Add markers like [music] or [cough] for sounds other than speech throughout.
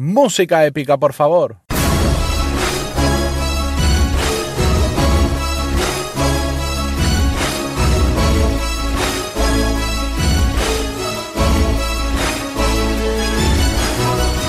Música épica, por favor.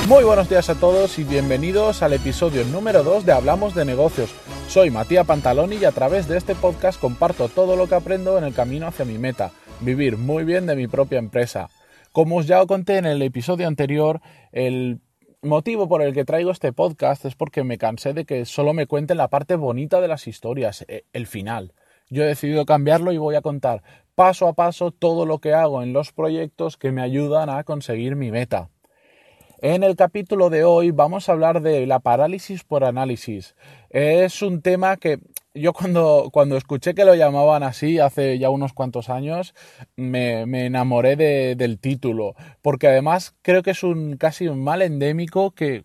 Muy buenos días a todos y bienvenidos al episodio número 2 de Hablamos de negocios. Soy Matías Pantaloni y a través de este podcast comparto todo lo que aprendo en el camino hacia mi meta, vivir muy bien de mi propia empresa. Como os ya conté en el episodio anterior, el motivo por el que traigo este podcast es porque me cansé de que solo me cuenten la parte bonita de las historias, e, el final. Yo he decidido cambiarlo y voy a contar paso a paso todo lo que hago en los proyectos que me ayudan a conseguir mi meta. En el capítulo de hoy vamos a hablar de la parálisis por análisis. Es un tema que yo cuando, cuando escuché que lo llamaban así hace ya unos cuantos años, me, enamoré del título, porque además creo que es un casi un mal endémico que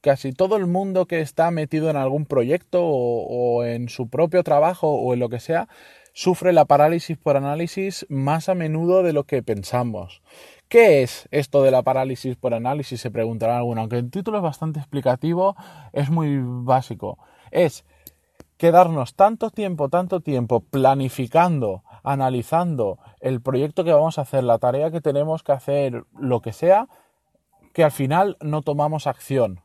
casi todo el mundo que está metido en algún proyecto o, en su propio trabajo o en lo que sea, sufre la parálisis por análisis más a menudo de lo que pensamos. ¿Qué es esto de la parálisis por análisis? Se preguntará alguno, aunque el título es bastante explicativo, es muy básico. Es quedarnos tanto tiempo, tanto tiempo planificando, analizando el proyecto que vamos a hacer, la tarea que tenemos que hacer, lo que sea, que al final no tomamos acción.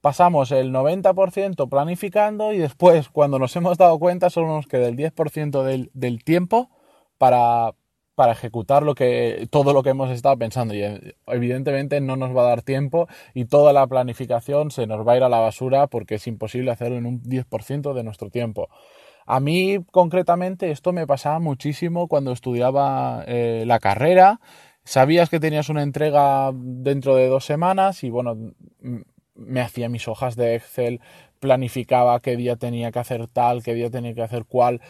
Pasamos el 90% planificando y después, cuando nos hemos dado cuenta, solo nos queda el 10% del, del tiempo para, para ejecutar lo que, todo lo que hemos estado pensando. Y eh, evidentemente no nos va a dar tiempo y toda la planificación se nos va a ir a la basura porque es imposible hacerlo en un 10% de nuestro tiempo. A mí concretamente esto me pasaba muchísimo cuando estudiaba eh, la carrera. Sabías que tenías una entrega dentro de dos semanas y bueno, me hacía mis hojas de Excel, planificaba qué día tenía que hacer tal, qué día tenía que hacer cual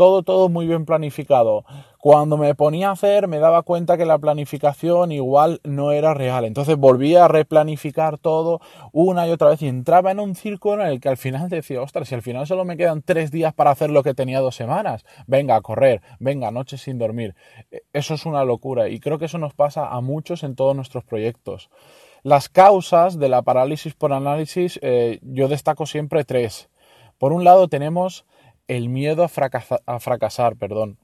todo, todo muy bien planificado. Cuando me ponía a hacer me daba cuenta que la planificación igual no era real. Entonces volvía a replanificar todo una y otra vez y entraba en un círculo en el que al final decía, ostras, si al final solo me quedan tres días para hacer lo que tenía dos semanas, venga a correr, venga, noches sin dormir. E, eso es una locura y creo que eso nos pasa a muchos en todos nuestros proyectos. Las causas de la parálisis por análisis eh, yo destaco siempre tres. Por un lado tenemos el miedo a, fracasar, perdón.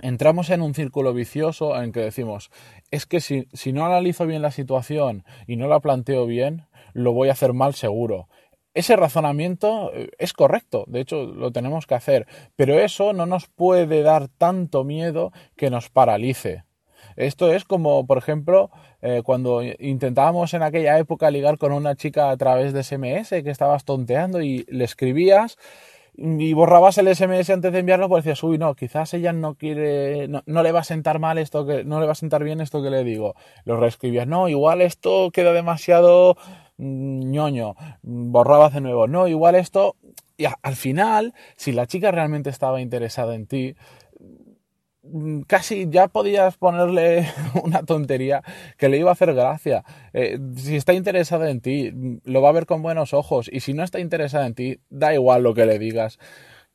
Entramos en un círculo vicioso en que decimos, es que si, si no analizo bien la situación y no la planteo bien, lo voy a hacer mal seguro. Ese razonamiento eh, es correcto, de hecho lo tenemos que hacer, pero eso no nos puede dar tanto miedo que nos paralice. Esto es como, por ejemplo, eh, cuando intentábamos en aquella época ligar con una chica a través de SMS que estabas tonteando y le escribías y borrabas el SMS antes de enviarlo, pues decías, uy, no, quizás ella no quiere, no, le va a sentar mal esto que, no le va a sentar bien esto que le digo. Lo reescribías, no, igual esto queda demasiado mm, ñoño. Borrabas de nuevo, no, igual esto. Y al final, si la chica realmente estaba interesada en ti, casi ya podías ponerle [laughs] una tontería que le iba a hacer gracia. Eh, si está interesada en ti, mm, lo va a ver con buenos ojos. Y si no está interesada en ti, da igual lo que le digas.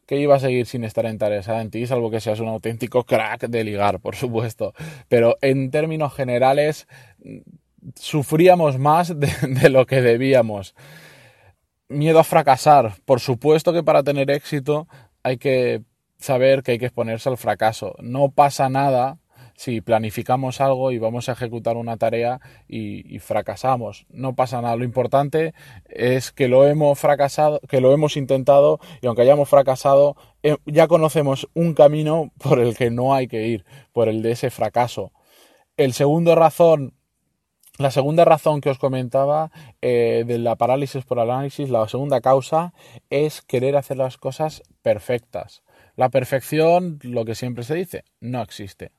Que iba a seguir sin estar interesada en ti, salvo que seas un auténtico crack de ligar, por supuesto. Pero en términos generales, mm, sufríamos más de [laughs] lo que debíamos. Miedo a fracasar. Por supuesto que para tener éxito hay que saber que hay que exponerse al fracaso. No pasa nada si planificamos algo y vamos a ejecutar una tarea y, fracasamos. No pasa nada. Lo importante es que lo hemos fracasado, que lo hemos intentado y aunque hayamos fracasado, eh, ya conocemos un camino por el que no hay que ir, por el de ese fracaso. El segundo razón la segunda razón que os comentaba eh, de la parálisis por análisis, la segunda causa, es querer hacer las cosas perfectas. La perfección, lo que siempre se dice, no existe.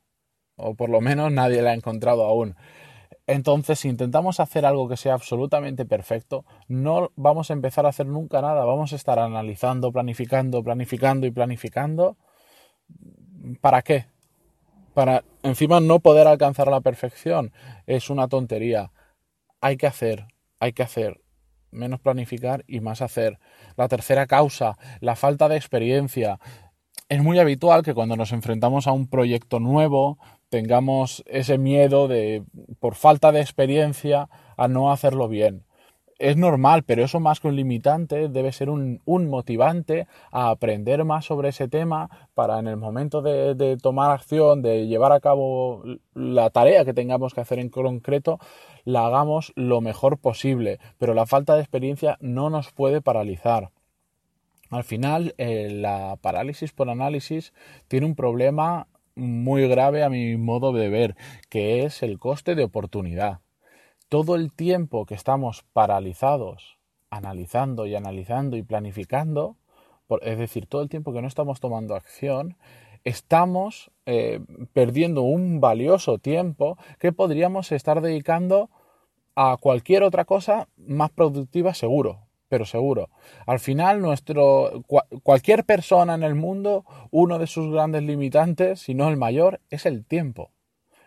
O por lo menos nadie la ha encontrado aún. Entonces, si intentamos hacer algo que sea absolutamente perfecto, no vamos a empezar a hacer nunca nada. Vamos a estar analizando, planificando, planificando y planificando. ¿Para qué? para encima no poder alcanzar la perfección es una tontería. Hay que hacer, hay que hacer, menos planificar y más hacer. La tercera causa, la falta de experiencia. Es muy habitual que cuando nos enfrentamos a un proyecto nuevo tengamos ese miedo de, por falta de experiencia, a no hacerlo bien es normal, pero eso más que un limitante debe ser un, motivante a aprender más sobre ese tema para en el momento de, tomar acción, de llevar a cabo la tarea que tengamos que hacer en concreto, la hagamos lo mejor posible. Pero la falta de experiencia no nos puede paralizar. Al final, eh, la parálisis por análisis tiene un problema muy grave a mi modo de ver, que es el coste de oportunidad. Todo el tiempo que estamos paralizados, analizando y analizando y planificando, es decir, todo el tiempo que no estamos tomando acción, estamos eh, perdiendo un valioso tiempo que podríamos estar dedicando a cualquier otra cosa más productiva seguro, pero seguro. Al final, nuestro, cualquier persona en el mundo, uno de sus grandes limitantes, si no el mayor, es el tiempo.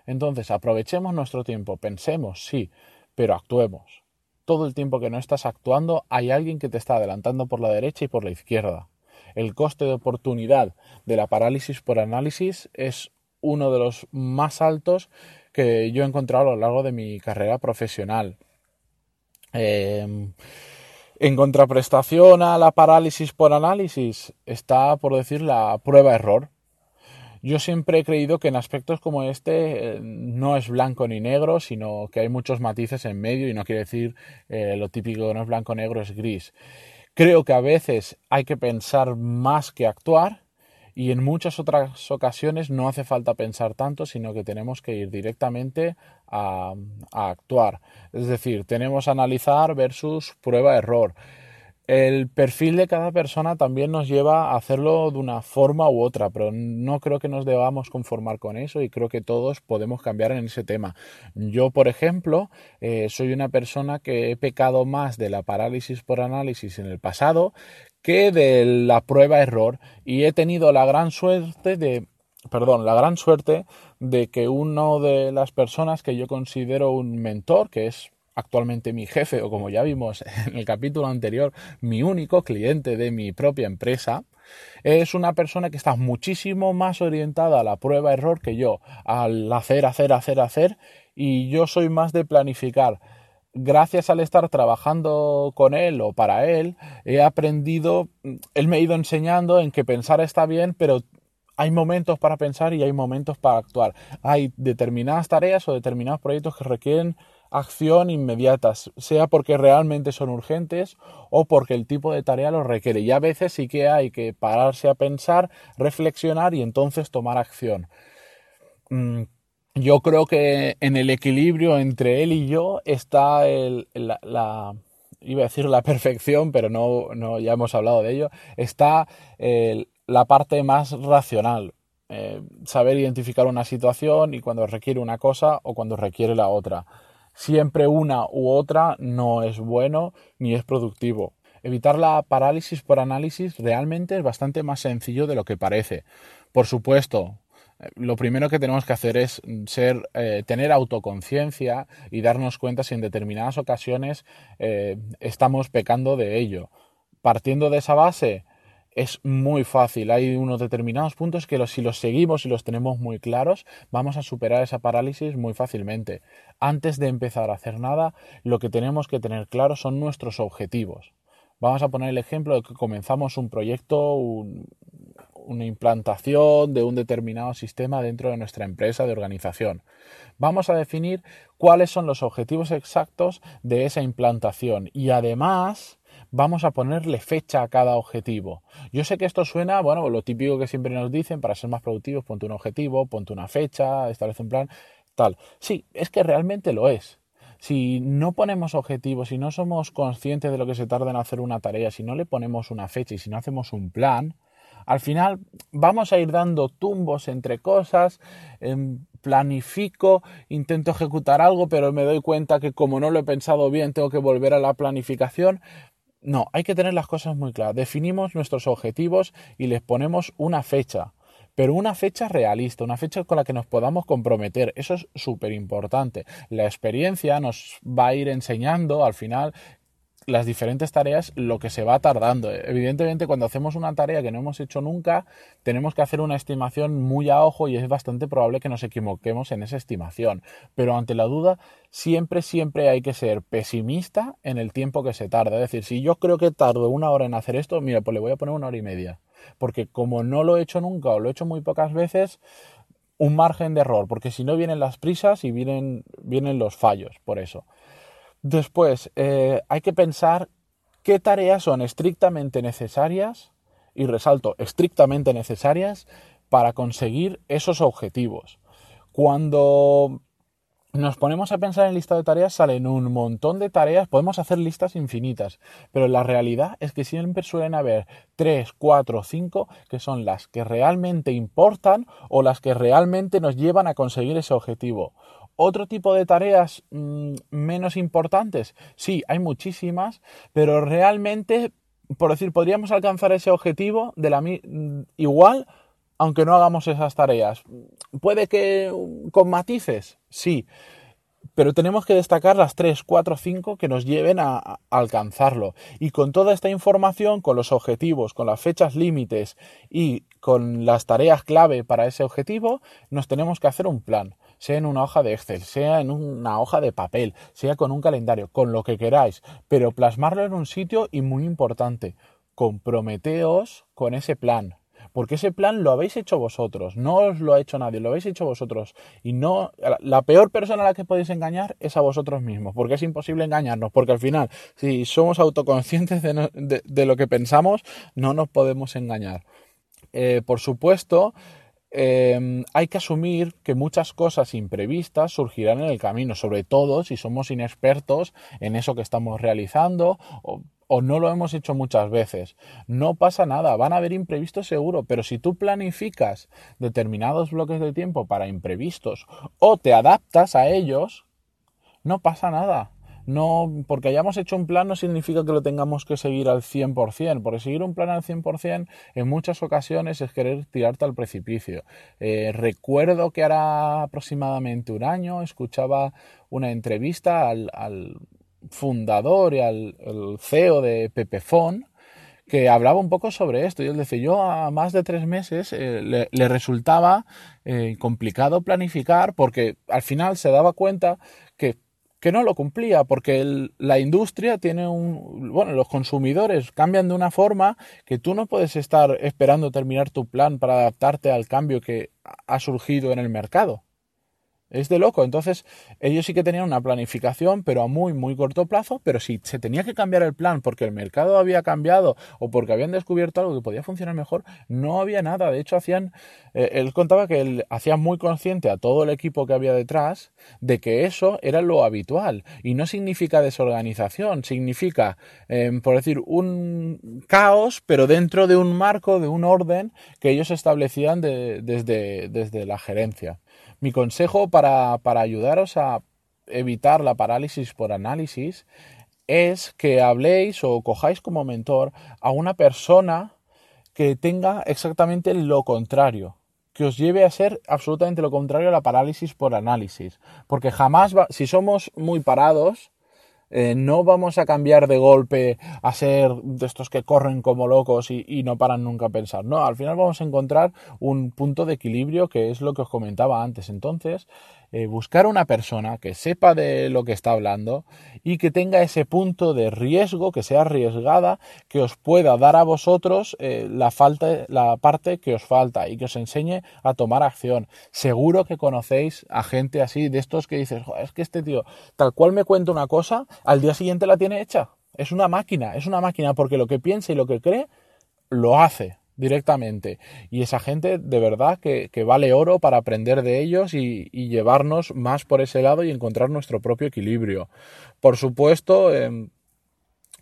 Entonces, aprovechemos nuestro tiempo, pensemos, sí, pero actuemos. Todo el tiempo que no estás actuando hay alguien que te está adelantando por la derecha y por la izquierda. El coste de oportunidad de la parálisis por análisis es uno de los más altos que yo he encontrado a lo largo de mi carrera profesional. Em, en contraprestación a la parálisis por análisis está, por decir, la prueba-error. Yo siempre he creído que en aspectos como este eh, no es blanco ni negro, sino que hay muchos matices en medio y no quiere decir eh, lo típico no es blanco negro es gris. Creo que a veces hay que pensar más que actuar y en muchas otras ocasiones no hace falta pensar tanto, sino que tenemos que ir directamente a, a actuar. Es decir, tenemos analizar versus prueba-error. El perfil de cada persona también nos lleva a hacerlo de una forma u otra, pero no creo que nos debamos conformar con eso y creo que todos podemos cambiar en ese tema. Yo, por ejemplo, eh, soy una persona que he pecado más de la parálisis por análisis en el pasado que de la prueba error y he tenido la gran suerte de perdón, la gran suerte de que uno de las personas que yo considero un mentor, que es actualmente mi jefe o como ya vimos en el capítulo anterior, mi único cliente de mi propia empresa, es una persona que está muchísimo más orientada a la prueba-error que yo, al hacer, hacer, hacer, hacer, y yo soy más de planificar. Gracias al estar trabajando con él o para él, he aprendido, él me ha ido enseñando en que pensar está bien, pero hay momentos para pensar y hay momentos para actuar. Hay determinadas tareas o determinados proyectos que requieren acción inmediata, sea porque realmente son urgentes o porque el tipo de tarea lo requiere. Y a veces sí que hay que pararse a pensar, reflexionar y entonces tomar acción. Mm, yo creo que en el equilibrio entre él y yo está la, iba a decir la perfección, pero no, no ya hemos hablado de ello, está la parte más racional. Eh, saber identificar una situación y cuando requiere una cosa o cuando requiere la otra. Siempre una u otra no es bueno ni es productivo. Evitar la parálisis por análisis realmente es bastante más sencillo de lo que parece. Por supuesto, lo primero que tenemos que hacer es ser, eh, tener autoconciencia y darnos cuenta si en determinadas ocasiones eh, estamos pecando de ello. Partiendo de esa base, es muy fácil. Hay unos determinados puntos que si los seguimos y los tenemos muy claros, vamos a superar esa parálisis muy fácilmente. Antes de empezar a hacer nada, lo que tenemos que tener claro son nuestros objetivos. Vamos a poner el ejemplo de que comenzamos un proyecto, una implantación de un determinado sistema dentro de nuestra empresa de organización. Vamos a definir cuáles son los objetivos exactos de esa implantación y además vamos a ponerle fecha a cada objetivo. Yo sé que esto suena, bueno, lo típico que siempre nos dicen, para ser más productivos, ponte un objetivo, ponte una fecha, establece un plan, tal. Sí, es que realmente lo es. Si no ponemos objetivos, si no somos conscientes de lo que se tarda en hacer una tarea, si no le ponemos una fecha y si no hacemos un plan, al final vamos a ir dando tumbos entre cosas, em, planifico, intento ejecutar algo, pero me doy cuenta que como no lo he pensado bien, tengo que volver a la planificación. No, hay que tener las cosas muy claras. Definimos nuestros objetivos y les ponemos una fecha pero una fecha realista, una fecha con la que nos podamos comprometer. Eso es súper importante. La experiencia nos va a ir enseñando al final las diferentes tareas lo que se va tardando. Evidentemente, cuando hacemos una tarea que no hemos hecho nunca, tenemos que hacer una estimación muy a ojo y es bastante probable que nos equivoquemos en esa estimación. Pero ante la duda, siempre, siempre hay que ser pesimista en el tiempo que se tarda. Es decir, si yo creo que tardo una hora en hacer esto, mira, pues le voy a poner una hora y media. Porque como no lo he hecho nunca o lo he hecho muy pocas veces, un margen de error, porque si no vienen las prisas y vienen, vienen los fallos, por eso. Después, eh, hay que pensar qué tareas son estrictamente necesarias, y resalto, estrictamente necesarias para conseguir esos objetivos. Cuando nos ponemos a pensar en lista de tareas, salen un montón de tareas, podemos hacer listas infinitas, pero la realidad es que siempre suelen haber 3, 4, 5 que son las que realmente importan o las que realmente nos llevan a conseguir ese objetivo. Otro tipo de tareas mm, menos importantes, sí, hay muchísimas, pero realmente, por decir, podríamos alcanzar ese objetivo de la mm, igual aunque no hagamos esas tareas. Puede que mm, con matices, sí, pero tenemos que destacar las 3, 4, 5 que nos lleven a, alcanzarlo. Y con toda esta información, con los objetivos, con las fechas límites y con las tareas clave para ese objetivo, nos tenemos que hacer un plan sea en una hoja de Excel, sea en una hoja de papel, sea con un calendario, con lo que queráis, pero plasmarlo en un sitio y muy importante, comprometeos con ese plan, porque ese plan lo habéis hecho vosotros, no os lo ha hecho nadie, lo habéis hecho vosotros. Y no, la peor persona a la que podéis engañar es a vosotros mismos, porque es imposible engañarnos, porque al final, si somos autoconscientes de, lo que pensamos, no nos podemos engañar. Eh, por supuesto, em, hay que asumir que muchas cosas imprevistas surgirán en el camino, sobre todo si somos inexpertos en eso que estamos realizando o o no lo hemos hecho muchas veces. No pasa nada, van a haber imprevistos seguro, pero si tú planificas determinados bloques de tiempo para imprevistos o te adaptas a ellos, no pasa nada. No, porque hayamos hecho un plan no significa que lo tengamos que seguir al 100%, porque seguir un plan al 100% en muchas ocasiones es querer tirarte al precipicio. Eh, recuerdo que ahora aproximadamente un año escuchaba una entrevista al fundador y al CEO de Pepefon, que hablaba un poco sobre esto. Y él decía, yo a más de tres meses eh, le, resultaba eh, complicado planificar porque al final se daba cuenta que, que no lo cumplía, porque la industria tiene un... Bueno, los consumidores cambian de una forma que tú no puedes estar esperando terminar tu plan para adaptarte al cambio que ha surgido en el mercado. Es de loco. Entonces, ellos sí que tenían una planificación, pero a muy, muy corto plazo. Pero si se tenía que cambiar el plan porque el mercado había cambiado o porque habían descubierto algo que podía funcionar mejor, no había nada. De hecho, hacían. Eh, él contaba que él hacía muy consciente a todo el equipo que había detrás de que eso era lo habitual. Y no significa desorganización, significa, em, por decir, un caos, pero dentro de un marco, de un orden que ellos establecían desde, desde la gerencia. Mi consejo para, ayudaros a evitar la parálisis por análisis es que habléis o cojáis como mentor a una persona que tenga exactamente lo contrario, que os lleve a ser absolutamente lo contrario a la parálisis por análisis. Porque jamás, si somos muy parados, eh, no vamos a cambiar de golpe a ser de estos que corren como locos y, no paran nunca a pensar. No, al final vamos a encontrar un punto de equilibrio que es lo que os comentaba antes. Entonces, eh, buscar una persona que sepa de lo que está hablando y que tenga ese punto de riesgo, que sea arriesgada, que os pueda dar a vosotros eh, la, falta, la parte que os falta y que os enseñe a tomar acción. Seguro que conocéis a gente así, de estos que dices, es que este tío, tal cual me cuenta una cosa, al día siguiente la tiene hecha. Es una máquina, es una máquina porque lo que piensa y lo que cree, lo hace directamente. Y esa gente de verdad que, vale oro para aprender de ellos y, llevarnos más por ese lado y encontrar nuestro propio equilibrio. Por supuesto, em,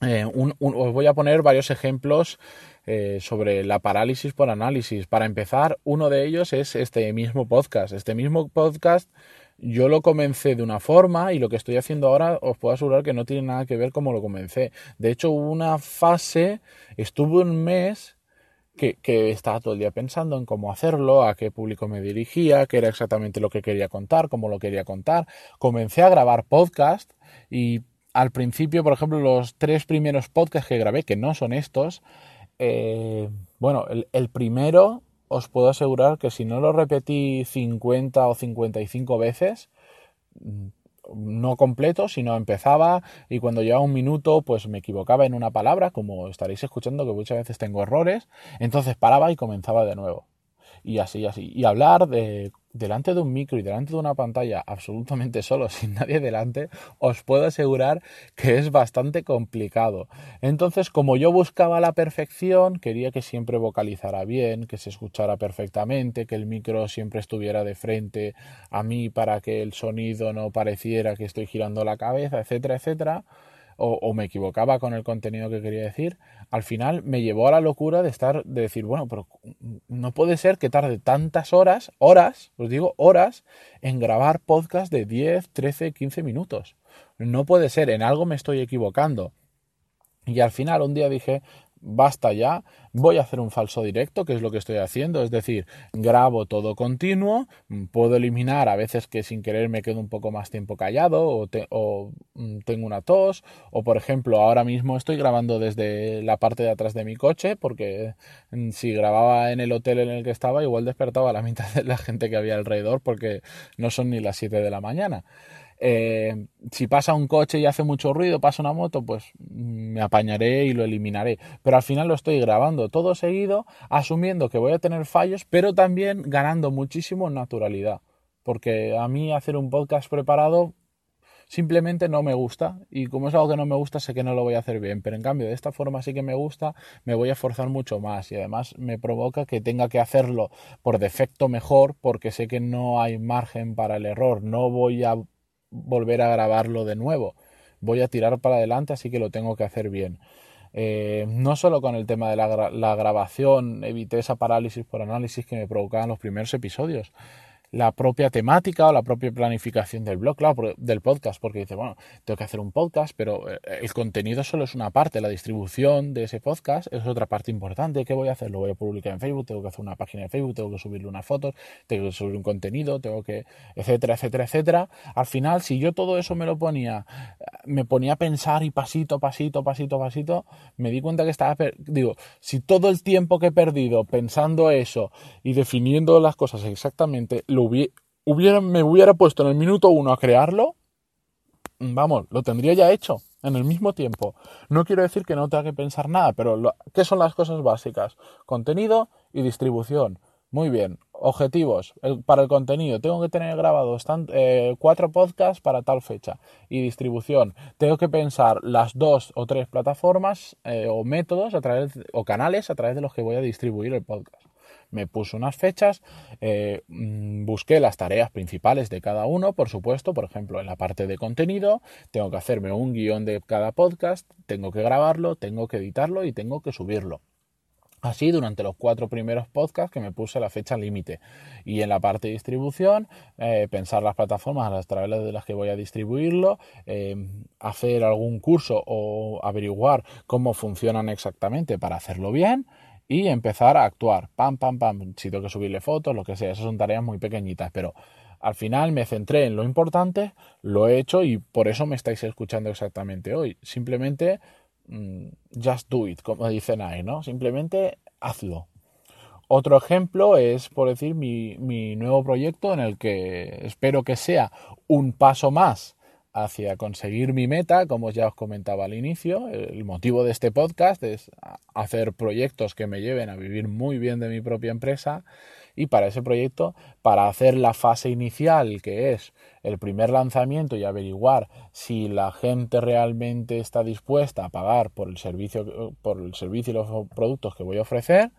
eh, os voy a poner varios ejemplos eh, sobre la parálisis por análisis. Para empezar, uno de ellos es este mismo podcast. Este mismo podcast yo lo comencé de una forma y lo que estoy haciendo ahora os puedo asegurar que no tiene nada que ver como lo comencé. De hecho, hubo una fase, estuve un mes que, estaba todo el día pensando en cómo hacerlo, a qué público me dirigía, qué era exactamente lo que quería contar, cómo lo quería contar. Comencé a grabar podcast y al principio, por ejemplo, los tres primeros podcasts que grabé, que no son estos, eh, bueno, el, primero os puedo asegurar que si no lo repetí 50 o 55 veces, no completo, sino empezaba y cuando llevaba un minuto pues me equivocaba en una palabra, como estaréis escuchando que muchas veces tengo errores, entonces paraba y comenzaba de nuevo. Y así, así. Y hablar de delante de un micro y delante de una pantalla absolutamente solo, [laughs] sin nadie delante, os puedo asegurar que es bastante complicado. Entonces, como yo buscaba la perfección, quería que siempre vocalizara bien, que se escuchara perfectamente, que el micro siempre estuviera de frente a mí para que el sonido no pareciera que estoy girando la cabeza, etcétera, etcétera o, me equivocaba con el contenido que quería decir, al final me llevó a la locura de estar, de decir, bueno, pero no puede ser que tarde tantas horas, horas, os digo horas, en grabar podcast de 10, 13, 15 minutos. No puede ser, en algo me estoy equivocando. Y al final un día dije, basta ya, voy a hacer un falso directo, que es lo que estoy haciendo, es decir, grabo todo continuo, puedo eliminar a veces que sin querer me quedo un poco más tiempo callado o, mm, tengo una tos, o por ejemplo, ahora mismo estoy grabando desde la parte de atrás de mi coche, porque mm, si grababa en el hotel en el que estaba, igual despertaba a la [laughs] mitad de la gente que había alrededor, porque no son ni las 7 de la mañana. Eh, si pasa un coche y hace mucho ruido, pasa una moto, pues me apañaré y lo eliminaré. Pero al final lo estoy grabando todo seguido, asumiendo que voy a tener fallos, pero también ganando muchísimo en naturalidad. Porque a mí hacer un podcast preparado simplemente no me gusta y como es algo que no me gusta sé que no lo voy a hacer bien, pero en cambio de esta forma sí que me gusta, me voy a esforzar mucho más y además me provoca que tenga que hacerlo por defecto mejor porque sé que no hay margen para el error, no voy a volver a grabarlo de nuevo. Voy a tirar para adelante, así que lo tengo que hacer bien. Eh, no solo con el tema de la, la, grabación, evité esa parálisis por análisis que me provocaban los primeros episodios, la propia temática o la propia planificación del blog, del podcast, porque dice, bueno, tengo que hacer un podcast, pero eh, el contenido solo es una parte, la distribución de ese podcast es otra parte importante. ¿Qué voy a hacer? Lo voy a publicar en Facebook, tengo que hacer una página de Facebook, tengo que subirle unas fotos, tengo que subir un contenido, tengo que, etcétera, etcétera, etcétera. Al final, si yo todo eso me lo ponía, me ponía a pensar y pasito, pasito, pasito, pasito, me di cuenta que estaba, digo, si todo el tiempo que he perdido pensando eso y definiendo las cosas exactamente, hubiera, me hubiera puesto en el minuto uno a crearlo, vamos, lo tendría ya hecho en el mismo tiempo. No quiero decir que no tenga que pensar nada, pero ¿qué son las cosas básicas? Contenido y distribución. Muy bien. Objetivos. para el contenido. Tengo que tener grabados eh, cuatro podcasts para tal fecha. Y distribución. Tengo que pensar las dos o tres plataformas eh, o métodos a través, o canales a través de los que voy a distribuir el podcast me puse unas fechas, eh, mm, busqué las tareas principales de cada uno, por supuesto, por ejemplo, en la parte de contenido, tengo que hacerme un guion de cada podcast, tengo que grabarlo, tengo que editarlo y tengo que subirlo. Así durante los cuatro primeros podcasts que me puse la fecha límite. Y en la parte de distribución, eh, pensar las plataformas a las través de las que voy a distribuirlo, eh, hacer algún curso o averiguar cómo funcionan exactamente para hacerlo bien y empezar a actuar. Pam, pam, pam. Si tengo que subirle fotos, lo que sea. Esas son tareas muy pequeñitas, pero al final me centré en lo importante, lo he hecho y por eso me estáis escuchando exactamente hoy. Simplemente, mm, just do it, como dicen ahí, ¿no? Simplemente hazlo. Otro ejemplo es, por decir, mi, mi nuevo proyecto en el que espero que sea un paso más hacia conseguir mi meta, como ya os comentaba al inicio. El motivo de este podcast es hacer proyectos que me lleven a vivir muy bien de mi propia empresa y para ese proyecto, para hacer la fase inicial, que es el primer lanzamiento y averiguar si la gente realmente está dispuesta a pagar por el servicio, por el servicio y los productos que voy a ofrecer,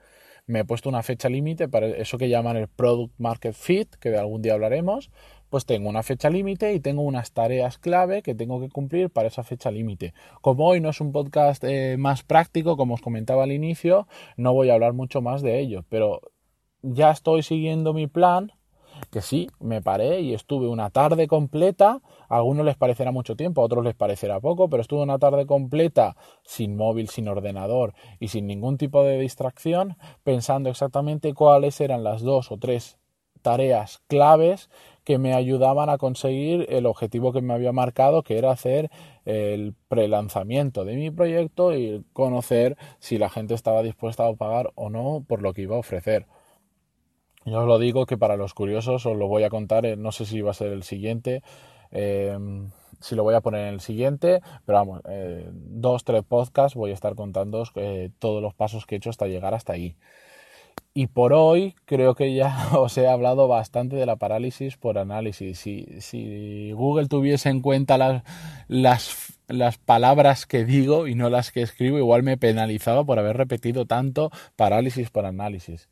me he puesto una fecha límite para eso que llaman el Product Market Fit, que de algún día hablaremos, pues tengo una fecha límite y tengo unas tareas clave que tengo que cumplir para esa fecha límite. Como hoy no es un podcast eh, más práctico, como os comentaba al inicio, no voy a hablar mucho más de ello, pero ya estoy siguiendo mi plan, que sí, me paré y estuve una tarde completa, a algunos les parecerá mucho tiempo, a otros les parecerá poco, pero estuve una tarde completa sin móvil, sin ordenador y sin ningún tipo de distracción, pensando exactamente cuáles eran las dos o tres tareas claves que me ayudaban a conseguir el objetivo que me había marcado, que era hacer el prelanzamiento de mi proyecto y conocer si la gente estaba dispuesta a pagar o no por lo que iba a ofrecer. Yo os lo digo que para los curiosos os lo voy a contar, eh, no sé si va a ser el siguiente, em, si lo voy a poner en el siguiente, pero vamos, eh, dos, tres podcasts voy a estar contando eh, todos los pasos que he hecho hasta llegar hasta ahí. Y por hoy creo que ya [laughs] os he hablado bastante de la parálisis por análisis. Si, Google tuviese en cuenta las palabras que digo y no las que escribo, igual me penalizaba por haber repetido tanto parálisis por análisis.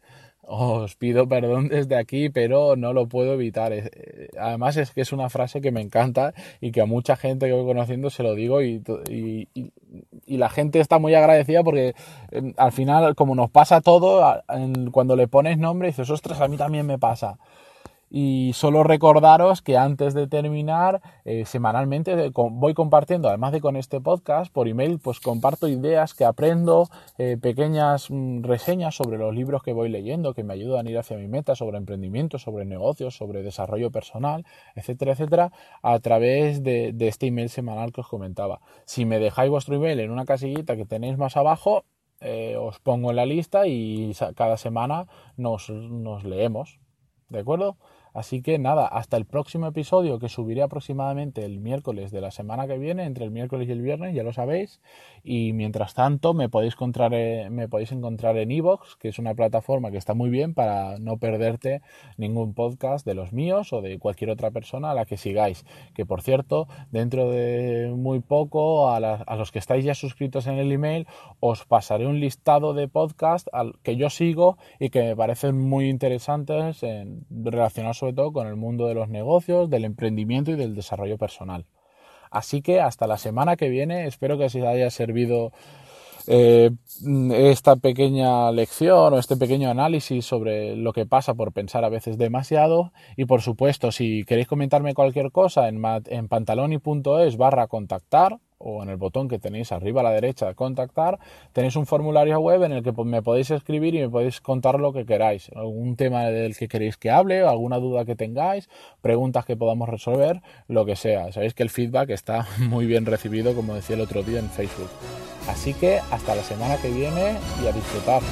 Os pido perdón [laughs] desde aquí, pero no lo puedo evitar. Eh, además es que es una frase que me encanta y que a mucha gente que voy conociendo se lo digo y, la gente está muy agradecida porque em, al final, como nos pasa todo, cuando le pones nombre dices, ostras, a mí también me pasa. Y solo recordaros que antes de terminar, eh, semanalmente eh, voy compartiendo, además de con este podcast, por email, pues comparto ideas que aprendo, eh, pequeñas mm, reseñas sobre los libros que voy leyendo, que me ayudan a ir hacia mi meta, sobre emprendimiento, sobre negocios, sobre desarrollo personal, etcétera, etcétera, a través de, este email semanal que os comentaba. Si me dejáis vuestro email en una casillita que tenéis más abajo, os pongo en la lista y cada semana nos, nos leemos. ¿De acuerdo? Así que nada, hasta el próximo episodio que subiré aproximadamente el miércoles de la semana que viene, entre el miércoles y el viernes, ya lo sabéis. Y mientras tanto me podéis encontrar, eh, me podéis encontrar en Evox, que es una plataforma que está muy bien para no perderte ningún podcast de los míos o de cualquier otra persona a la que sigáis. Que por cierto, dentro de muy poco, a, los que estáis ya suscritos en el email, os pasaré un listado de podcasts que yo sigo y que me parecen muy interesantes en, relacionados sobre todo con el mundo de los negocios, del emprendimiento y del desarrollo personal. Así que hasta la semana que viene, espero que os haya servido eh, esta pequeña lección o este pequeño análisis sobre lo que pasa por pensar a veces demasiado y por supuesto si queréis comentarme cualquier cosa en, en pantaloni.es barra contactar o en el botón que tenéis arriba a la derecha de contactar, tenéis un formulario web en el que me podéis escribir y me podéis contar lo que queráis, algún tema del que queréis que hable, alguna duda que tengáis, preguntas que podamos resolver, lo que sea. Sabéis que el feedback está [laughs] muy bien recibido, como decía el otro día en Facebook. Así que hasta la semana que viene y a disfrutar.